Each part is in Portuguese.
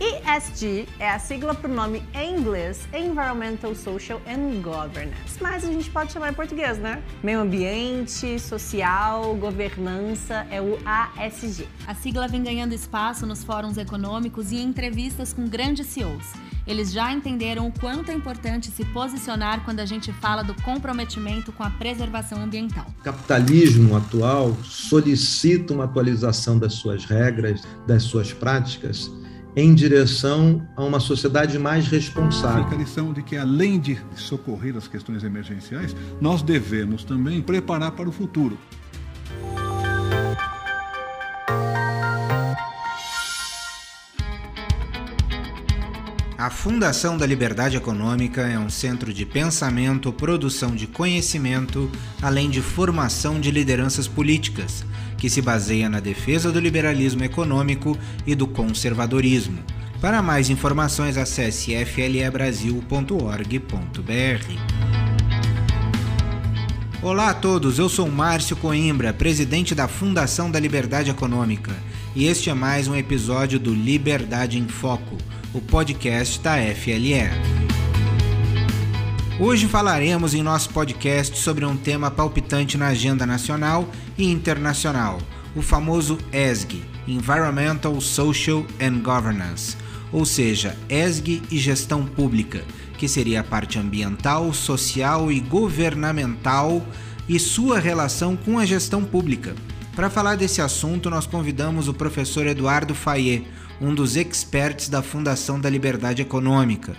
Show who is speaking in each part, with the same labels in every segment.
Speaker 1: ESG é a sigla para o nome em inglês Environmental, Social and Governance, mas a gente pode chamar em português, né? Meio ambiente, social, governança é o ASG.
Speaker 2: A sigla vem ganhando espaço nos fóruns econômicos e em entrevistas com grandes CEOs. Eles já entenderam o quanto é importante se posicionar quando a gente fala do comprometimento com a preservação ambiental.
Speaker 3: O capitalismo atual solicita uma atualização das suas regras, das suas práticas em direção a uma sociedade mais responsável.
Speaker 4: Fica a lição de que, além de socorrer as questões emergenciais, nós devemos também preparar para o futuro.
Speaker 5: A Fundação da Liberdade Econômica é um centro de pensamento, produção de conhecimento, além de formação de lideranças políticas, que se baseia na defesa do liberalismo econômico e do conservadorismo. Para mais informações, acesse flebrasil.org.br. Olá a todos, eu sou Márcio Coimbra, presidente da Fundação da Liberdade Econômica, e este é mais um episódio do Liberdade em Foco o podcast da FLE. Hoje falaremos em nosso podcast sobre um tema palpitante na agenda nacional e internacional, o famoso ESG Environmental, Social and Governance, ou seja, ESG e gestão pública, que seria a parte ambiental, social e governamental e sua relação com a gestão pública. Para falar desse assunto, nós convidamos o professor Eduardo Fayet, um dos experts da Fundação da Liberdade Econômica.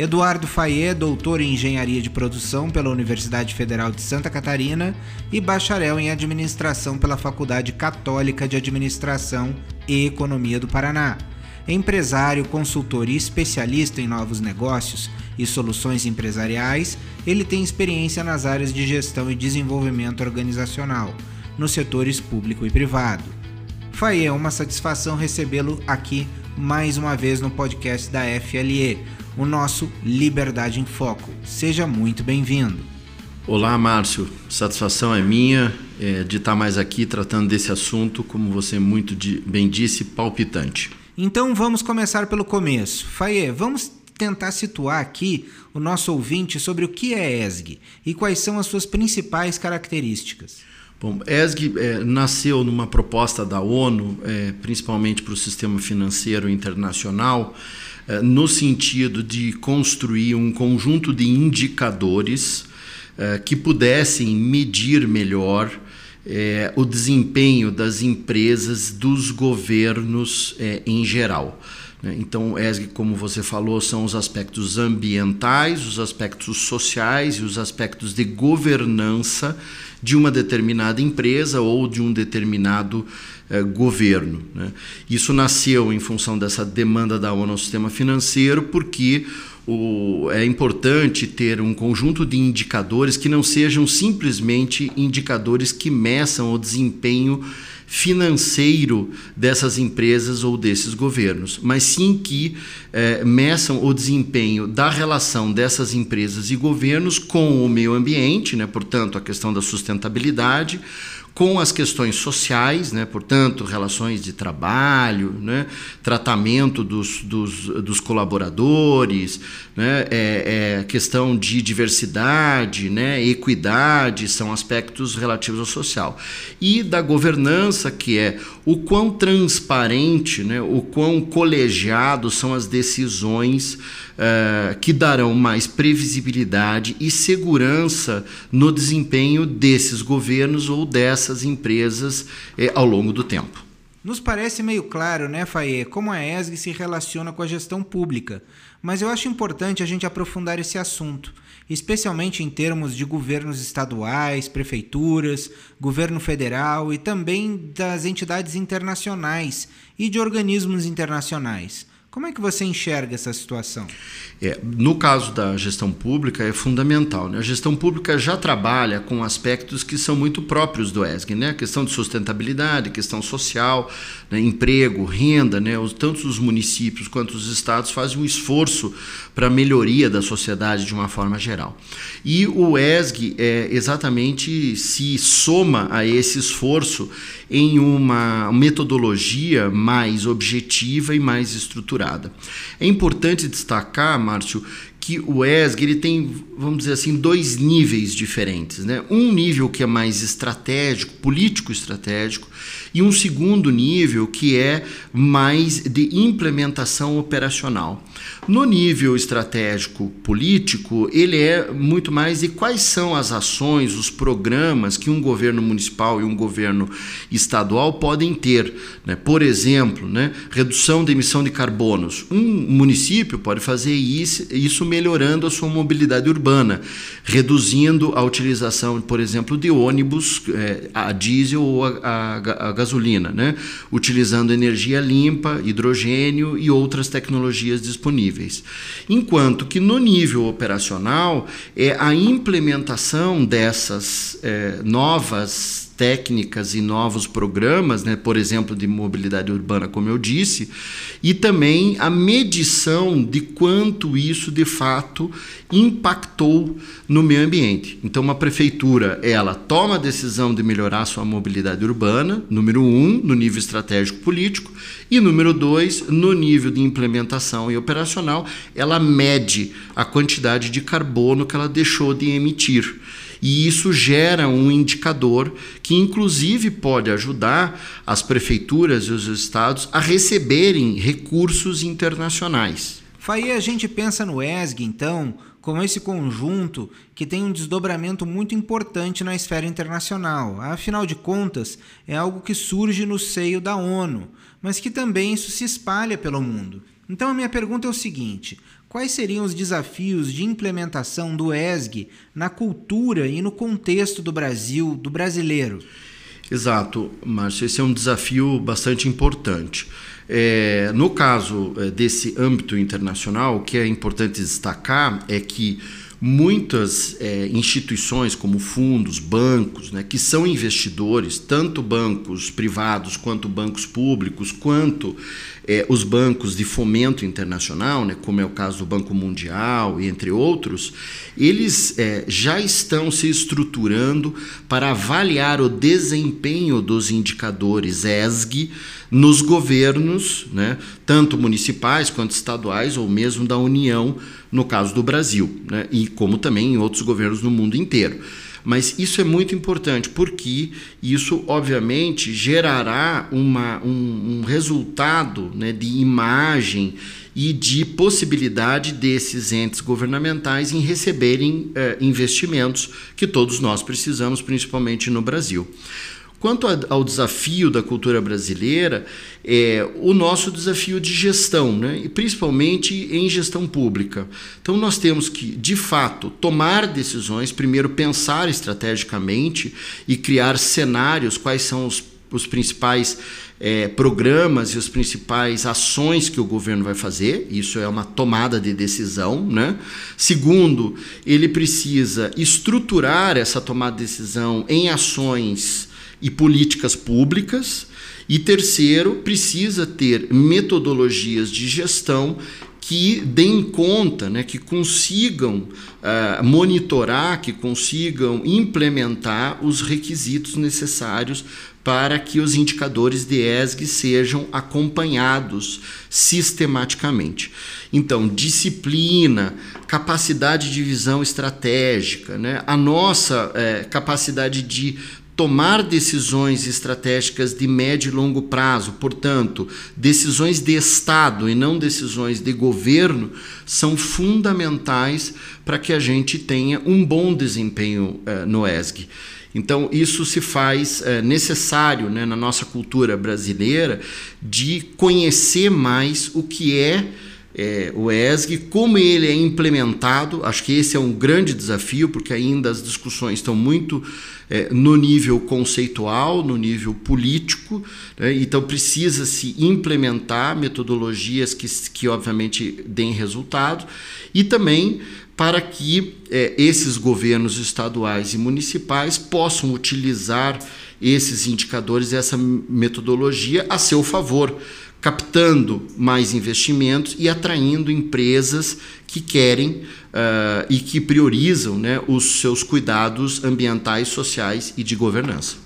Speaker 5: Eduardo Fayet é doutor em Engenharia de Produção pela Universidade Federal de Santa Catarina e bacharel em Administração pela Faculdade Católica de Administração e Economia do Paraná. Empresário, consultor e especialista em novos negócios e soluções empresariais, ele tem experiência nas áreas de gestão e desenvolvimento organizacional, nos setores público e privado. Foi é uma satisfação recebê-lo aqui mais uma vez no podcast da FLE, o nosso Liberdade em Foco. Seja muito bem-vindo.
Speaker 6: Olá, Márcio. Satisfação é minha é, de estar mais aqui tratando desse assunto, como você muito bem disse, palpitante.
Speaker 5: Então vamos começar pelo começo. Faye, vamos tentar situar aqui o nosso ouvinte sobre o que é ESG e quais são as suas principais características.
Speaker 6: Bom, ESG é, nasceu numa proposta da ONU, é, principalmente para o sistema financeiro internacional, é, no sentido de construir um conjunto de indicadores é, que pudessem medir melhor é, o desempenho das empresas, dos governos é, em geral. Né? Então, ESG, como você falou, são os aspectos ambientais, os aspectos sociais e os aspectos de governança de uma determinada empresa ou de um determinado eh, governo. Né? Isso nasceu em função dessa demanda da ONU ao sistema financeiro, porque o, é importante ter um conjunto de indicadores que não sejam simplesmente indicadores que meçam o desempenho financeiro dessas empresas ou desses governos, mas sim que é, meçam o desempenho da relação dessas empresas e governos com o meio ambiente, né? portanto, a questão da sustentabilidade, com as questões sociais, né? portanto, relações de trabalho, né? tratamento dos, dos, dos colaboradores, né? é, é, questão de diversidade, né? equidade, são aspectos relativos ao social. E da governança, que é o quão transparente, né? o quão colegiado são as decisões uh, que darão mais previsibilidade e segurança no desempenho desses governos ou dessas empresas uh, ao longo do tempo.
Speaker 5: Nos parece meio claro, né, Faye, como a ESG se relaciona com a gestão pública, mas eu acho importante a gente aprofundar esse assunto, especialmente em termos de governos estaduais, prefeituras, governo federal e também das entidades internacionais e de organismos internacionais. Como é que você enxerga essa situação?
Speaker 6: É, no caso da gestão pública, é fundamental. Né? A gestão pública já trabalha com aspectos que são muito próprios do ESG, né? a questão de sustentabilidade, questão social, né? emprego, renda. Né? Tanto os municípios quanto os estados fazem um esforço para a melhoria da sociedade de uma forma geral. E o ESG é, exatamente se soma a esse esforço em uma metodologia mais objetiva e mais estruturada É importante destacar, Márcio, que o ESG ele tem, vamos dizer assim, dois níveis diferentes. Né? Um nível que é mais estratégico, político estratégico, e um segundo nível que é mais de implementação operacional. No nível estratégico político, ele é muito mais de quais são as ações, os programas que um governo municipal e um governo estadual podem ter. Né? Por exemplo, né? redução da emissão de carbonos. Um município pode fazer isso, isso melhorando a sua mobilidade urbana, reduzindo a utilização, por exemplo, de ônibus é, a diesel ou a, a, a gasolina, né? utilizando energia limpa, hidrogênio e outras tecnologias disponíveis. Enquanto que no nível operacional é a implementação dessas é, novas técnicas e novos programas, né, por exemplo, de mobilidade urbana, como eu disse, e também a medição de quanto isso de fato impactou no meio ambiente. Então, uma prefeitura ela toma a decisão de melhorar sua mobilidade urbana, número um, no nível estratégico político, e número dois, no nível de implementação e operacional, ela mede a quantidade de carbono que ela deixou de emitir. E isso gera um indicador que, inclusive, pode ajudar as prefeituras e os estados a receberem recursos internacionais.
Speaker 5: Aí a gente pensa no ESG, então, como esse conjunto que tem um desdobramento muito importante na esfera internacional. Afinal de contas, é algo que surge no seio da ONU, mas que também isso se espalha pelo mundo. Então a minha pergunta é o seguinte: Quais seriam os desafios de implementação do ESG na cultura e no contexto do Brasil, do brasileiro?
Speaker 6: Exato, Márcio, esse é um desafio bastante importante. É, no caso é, desse âmbito internacional, o que é importante destacar é que muitas é, instituições como fundos, bancos, né, que são investidores, tanto bancos privados quanto bancos públicos, quanto é, os bancos de fomento internacional, né, como é o caso do Banco Mundial e entre outros, eles é, já estão se estruturando para avaliar o desempenho dos indicadores ESG nos governos, né, tanto municipais quanto estaduais ou mesmo da União no caso do Brasil, né? e como também em outros governos no mundo inteiro. Mas isso é muito importante porque isso, obviamente, gerará uma, um, um resultado né, de imagem e de possibilidade desses entes governamentais em receberem eh, investimentos que todos nós precisamos, principalmente no Brasil. Quanto ao desafio da cultura brasileira, é o nosso desafio de gestão, né? e principalmente em gestão pública. Então, nós temos que, de fato, tomar decisões, primeiro pensar estrategicamente e criar cenários, quais são os, os principais é, programas e as principais ações que o governo vai fazer, isso é uma tomada de decisão. Né? Segundo, ele precisa estruturar essa tomada de decisão em ações e políticas públicas. E terceiro, precisa ter metodologias de gestão que deem conta, né, que consigam uh, monitorar, que consigam implementar os requisitos necessários para que os indicadores de ESG sejam acompanhados sistematicamente. Então, disciplina, capacidade de visão estratégica, né? a nossa é, capacidade de tomar decisões estratégicas de médio e longo prazo, portanto, decisões de Estado e não decisões de governo, são fundamentais para que a gente tenha um bom desempenho eh, no ESG. Então, isso se faz eh, necessário né, na nossa cultura brasileira de conhecer mais o que é é, o ESG, como ele é implementado, acho que esse é um grande desafio, porque ainda as discussões estão muito é, no nível conceitual, no nível político, né? então precisa-se implementar metodologias que, que, obviamente, deem resultado, e também para que é, esses governos estaduais e municipais possam utilizar esses indicadores, essa metodologia a seu favor captando mais investimentos e atraindo empresas que querem uh, e que priorizam né, os seus cuidados ambientais, sociais e de governança.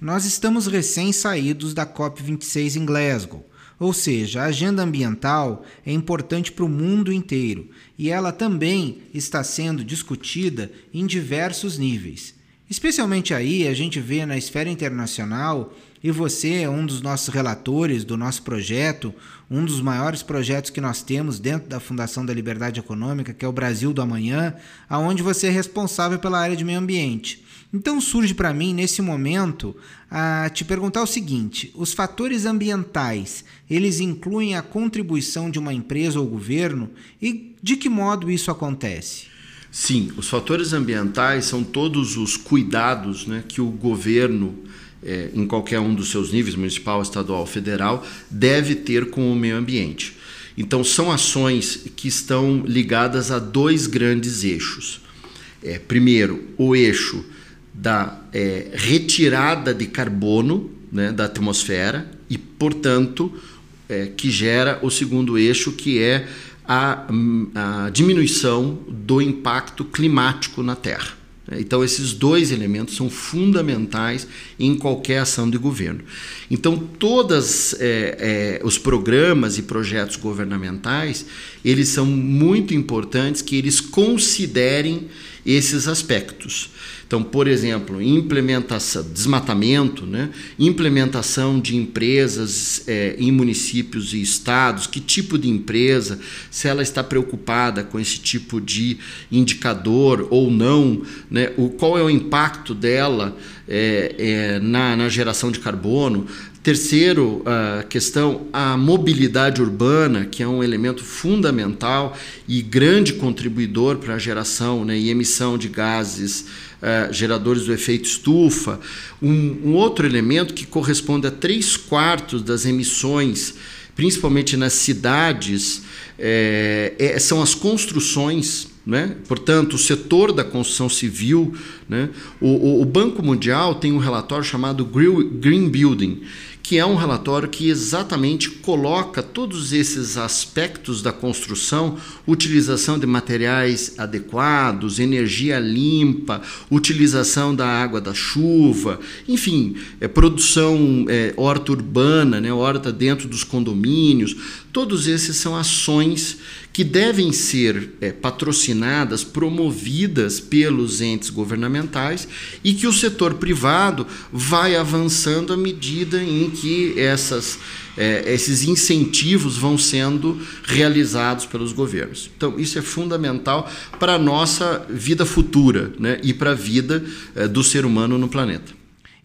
Speaker 5: Nós estamos recém saídos da COP26 em Glasgow. Ou seja, a agenda ambiental é importante para o mundo inteiro e ela também está sendo discutida em diversos níveis. Especialmente aí a gente vê na esfera internacional, e você é um dos nossos relatores do nosso projeto, um dos maiores projetos que nós temos dentro da Fundação da Liberdade Econômica, que é o Brasil do Amanhã, aonde você é responsável pela área de meio ambiente. Então surge para mim nesse momento a te perguntar o seguinte: os fatores ambientais, eles incluem a contribuição de uma empresa ou governo e de que modo isso acontece?
Speaker 6: Sim, os fatores ambientais são todos os cuidados né, que o governo, é, em qualquer um dos seus níveis, municipal, estadual, federal, deve ter com o meio ambiente. Então, são ações que estão ligadas a dois grandes eixos. É, primeiro, o eixo da é, retirada de carbono né, da atmosfera e, portanto, é, que gera o segundo eixo, que é a, a diminuição do impacto climático na Terra. Então, esses dois elementos são fundamentais em qualquer ação de governo. Então, todos é, é, os programas e projetos governamentais, eles são muito importantes que eles considerem esses aspectos. Então, por exemplo, implementação, desmatamento, né? implementação de empresas é, em municípios e estados, que tipo de empresa, se ela está preocupada com esse tipo de indicador ou não, né? o, qual é o impacto dela é, é, na, na geração de carbono, Terceiro, a questão, a mobilidade urbana, que é um elemento fundamental e grande contribuidor para a geração né, e emissão de gases uh, geradores do efeito estufa. Um, um outro elemento que corresponde a três quartos das emissões, principalmente nas cidades, é, é, são as construções. Né? Portanto, o setor da construção civil, né? o, o, o Banco Mundial tem um relatório chamado Green Building, que é um relatório que exatamente coloca todos esses aspectos da construção, utilização de materiais adequados, energia limpa, utilização da água da chuva, enfim, é, produção é, horta urbana, né, horta dentro dos condomínios, todos esses são ações que devem ser é, patrocinadas, promovidas pelos entes governamentais e que o setor privado vai avançando à medida em que essas, é, esses incentivos vão sendo realizados pelos governos. Então, isso é fundamental para a nossa vida futura né, e para a vida é, do ser humano no planeta.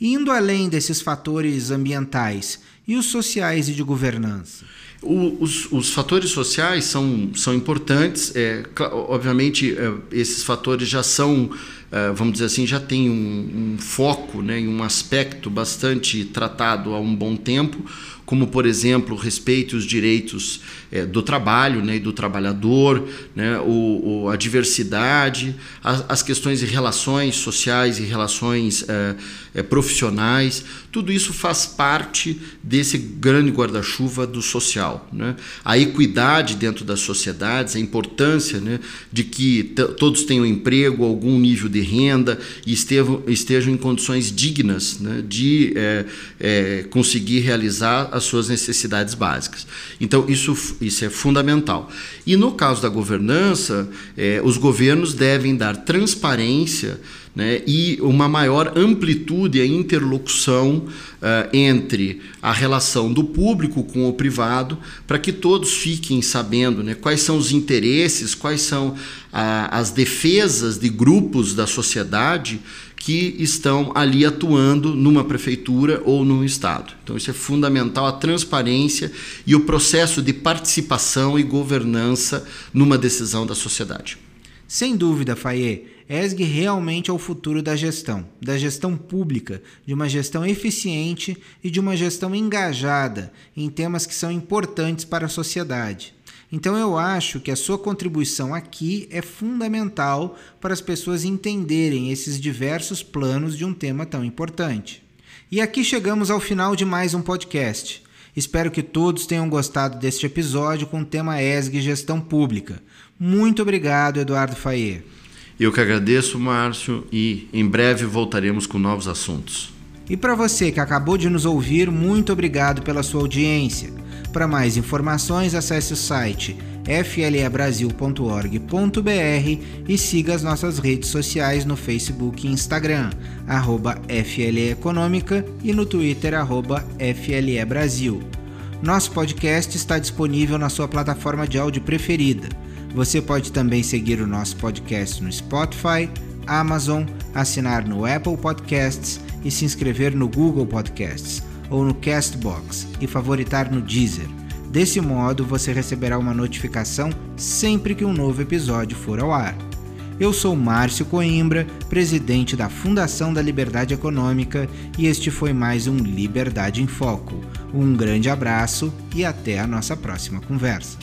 Speaker 5: Indo além desses fatores ambientais e os sociais e de governança?
Speaker 6: O, os, os, fatores sociais são, são importantes. É, obviamente, é, esses fatores já são, é, vamos dizer assim, já têm um, um foco né, e um aspecto bastante tratado há um bom tempo como por exemplo respeito os direitos é, do trabalho né, e do trabalhador, né, o, o a diversidade, as, as, questões de relações sociais e relações é, é, profissionais, tudo isso faz parte desse grande guarda-chuva do social. Né? A equidade dentro das sociedades, a importância né, de que todos tenham emprego, algum nível de renda e estejam, estejam em condições dignas né, de é, é, conseguir realizar as suas necessidades básicas. Então, isso, isso é fundamental. E no caso da governança, é, os governos devem dar transparência né, e uma maior amplitude e interlocução uh, entre a relação do público com o privado, para que todos fiquem sabendo né, quais são os interesses, quais são uh, as defesas de grupos da sociedade que estão ali atuando numa prefeitura ou num estado. Então isso é fundamental a transparência e o processo de participação e governança numa decisão da sociedade.
Speaker 5: Sem dúvida, Faye, ESG realmente é o futuro da gestão, da gestão pública, de uma gestão eficiente e de uma gestão engajada em temas que são importantes para a sociedade. Então eu acho que a sua contribuição aqui é fundamental para as pessoas entenderem esses diversos planos de um tema tão importante. E aqui chegamos ao final de mais um podcast. Espero que todos tenham gostado deste episódio com o tema ESG Gestão Pública. Muito obrigado, Eduardo Faye.
Speaker 6: Eu que agradeço, Márcio, e em breve voltaremos com novos assuntos.
Speaker 5: E para você que acabou de nos ouvir, muito obrigado pela sua audiência. Para mais informações, acesse o site flebrasil.org.br e siga as nossas redes sociais no Facebook e Instagram, arroba FLE Econômica e no Twitter, arroba FLE Brasil. Nosso podcast está disponível na sua plataforma de áudio preferida. Você pode também seguir o nosso podcast no Spotify, Amazon, assinar no Apple Podcasts e se inscrever no Google Podcasts ou no Castbox e favoritar no Deezer. Desse modo, você receberá uma notificação sempre que um novo episódio for ao ar. Eu sou Márcio Coimbra, presidente da Fundação da Liberdade Econômica, e este foi mais um Liberdade em Foco. Um grande abraço e até a nossa próxima conversa.